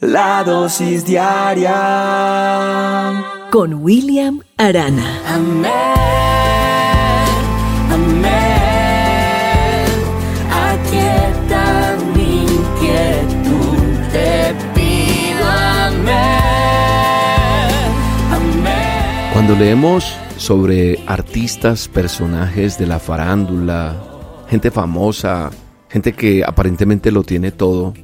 La dosis diaria con William Arana. Amén, amén. Aquí está mi inquietud, te pido amén, amén. Cuando leemos sobre artistas, personajes de la farándula, gente famosa, gente que aparentemente lo tiene todo,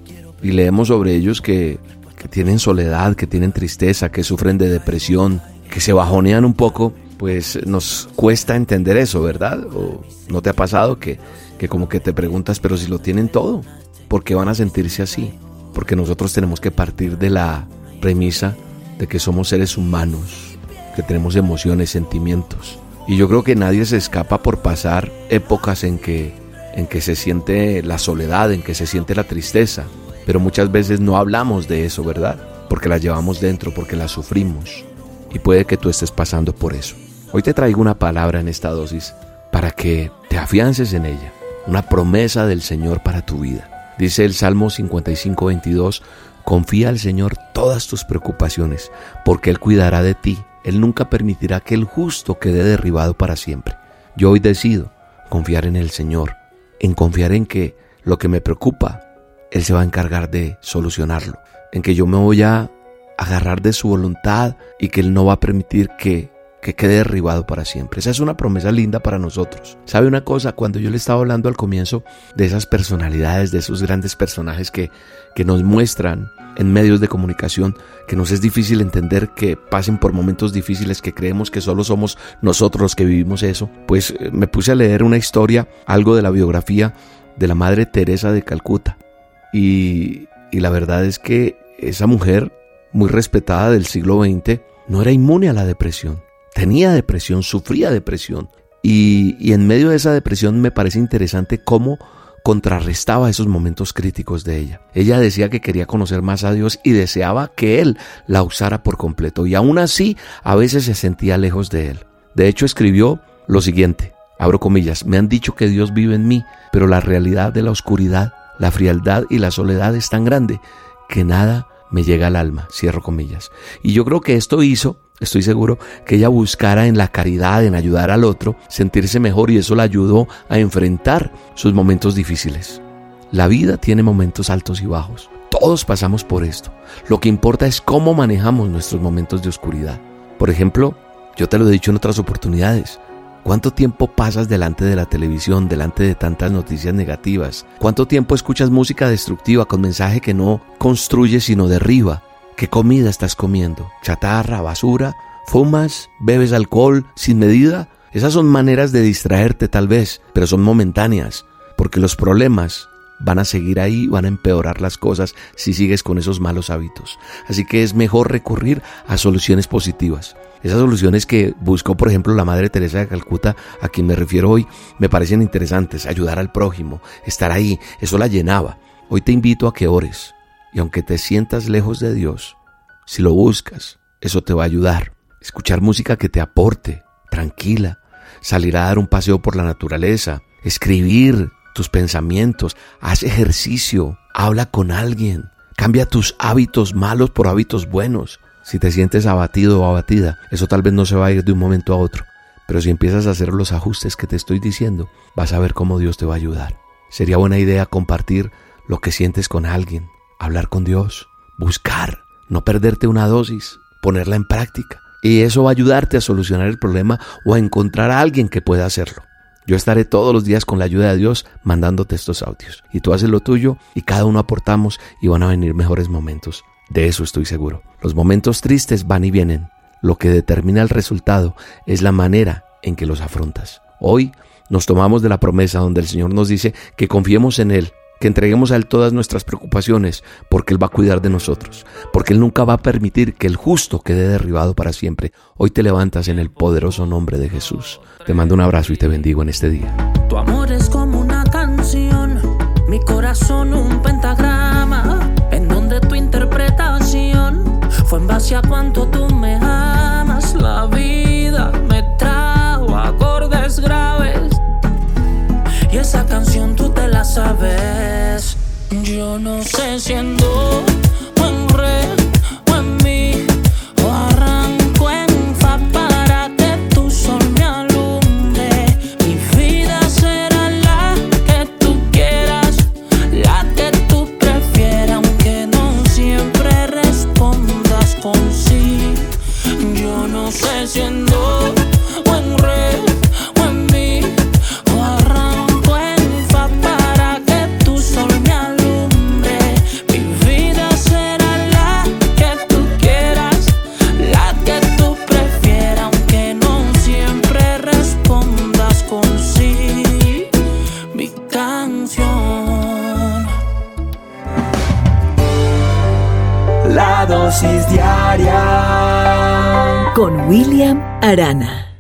y leemos sobre ellos que, que tienen soledad, que tienen tristeza, que sufren de depresión, que se bajonean un poco, pues nos cuesta entender eso, ¿verdad? ¿O no te ha pasado que, que como que te preguntas, pero si lo tienen todo, ¿por qué van a sentirse así? Porque nosotros tenemos que partir de la premisa de que somos seres humanos, que tenemos emociones, sentimientos. Y yo creo que nadie se escapa por pasar épocas en que, en que se siente la soledad, en que se siente la tristeza. Pero muchas veces no hablamos de eso, ¿verdad? Porque la llevamos dentro, porque la sufrimos. Y puede que tú estés pasando por eso. Hoy te traigo una palabra en esta dosis para que te afiances en ella. Una promesa del Señor para tu vida. Dice el Salmo 55, 22, confía al Señor todas tus preocupaciones, porque Él cuidará de ti. Él nunca permitirá que el justo quede derribado para siempre. Yo hoy decido confiar en el Señor, en confiar en que lo que me preocupa él se va a encargar de solucionarlo, en que yo me voy a agarrar de su voluntad y que Él no va a permitir que, que quede derribado para siempre. Esa es una promesa linda para nosotros. ¿Sabe una cosa? Cuando yo le estaba hablando al comienzo de esas personalidades, de esos grandes personajes que, que nos muestran en medios de comunicación, que nos es difícil entender que pasen por momentos difíciles, que creemos que solo somos nosotros los que vivimos eso, pues eh, me puse a leer una historia, algo de la biografía de la Madre Teresa de Calcuta. Y, la verdad es que esa mujer, muy respetada del siglo XX, no era inmune a la depresión. Tenía depresión, sufría depresión. Y, y, en medio de esa depresión me parece interesante cómo contrarrestaba esos momentos críticos de ella. Ella decía que quería conocer más a Dios y deseaba que Él la usara por completo. Y aún así, a veces se sentía lejos de Él. De hecho, escribió lo siguiente, abro comillas, me han dicho que Dios vive en mí, pero la realidad de la oscuridad la frialdad y la soledad es tan grande que nada me llega al alma, cierro comillas. Y yo creo que esto hizo, estoy seguro, que ella buscara en la caridad, en ayudar al otro, sentirse mejor y eso la ayudó a enfrentar sus momentos difíciles. La vida tiene momentos altos y bajos. Todos pasamos por esto. Lo que importa es cómo manejamos nuestros momentos de oscuridad. Por ejemplo, yo te lo he dicho en otras oportunidades, ¿Cuánto tiempo pasas delante de la televisión, delante de tantas noticias negativas? ¿Cuánto tiempo escuchas música destructiva con mensaje que no construye sino derriba? ¿Qué comida estás comiendo? ¿Chatarra, basura? ¿Fumas? ¿Bebes alcohol sin medida? Esas son maneras de distraerte tal vez, pero son momentáneas, porque los problemas van a seguir ahí, van a empeorar las cosas si sigues con esos malos hábitos. Así que es mejor recurrir a soluciones positivas. Esas soluciones que buscó, por ejemplo, la Madre Teresa de Calcuta, a quien me refiero hoy, me parecen interesantes. Ayudar al prójimo, estar ahí, eso la llenaba. Hoy te invito a que ores. Y aunque te sientas lejos de Dios, si lo buscas, eso te va a ayudar. Escuchar música que te aporte, tranquila. Salir a dar un paseo por la naturaleza. Escribir tus pensamientos. Haz ejercicio. Habla con alguien. Cambia tus hábitos malos por hábitos buenos. Si te sientes abatido o abatida, eso tal vez no se va a ir de un momento a otro. Pero si empiezas a hacer los ajustes que te estoy diciendo, vas a ver cómo Dios te va a ayudar. Sería buena idea compartir lo que sientes con alguien, hablar con Dios, buscar, no perderte una dosis, ponerla en práctica. Y eso va a ayudarte a solucionar el problema o a encontrar a alguien que pueda hacerlo. Yo estaré todos los días con la ayuda de Dios mandándote estos audios. Y tú haces lo tuyo y cada uno aportamos y van a venir mejores momentos. De eso estoy seguro. Los momentos tristes van y vienen. Lo que determina el resultado es la manera en que los afrontas. Hoy nos tomamos de la promesa donde el Señor nos dice que confiemos en Él, que entreguemos a Él todas nuestras preocupaciones, porque Él va a cuidar de nosotros, porque Él nunca va a permitir que el justo quede derribado para siempre. Hoy te levantas en el poderoso nombre de Jesús. Te mando un abrazo y te bendigo en este día. Tu amor es como una canción, mi corazón un pentagrama fue en base a tú me amas. La vida me trajo acordes graves. Y esa canción. Yo no sé si ando o en re o en mí o arranco en fa para que tu sol me alumbre. Mi vida será la que tú quieras, la que tú prefieras, aunque no siempre respondas con sí. Yo no sé siendo con William Arana.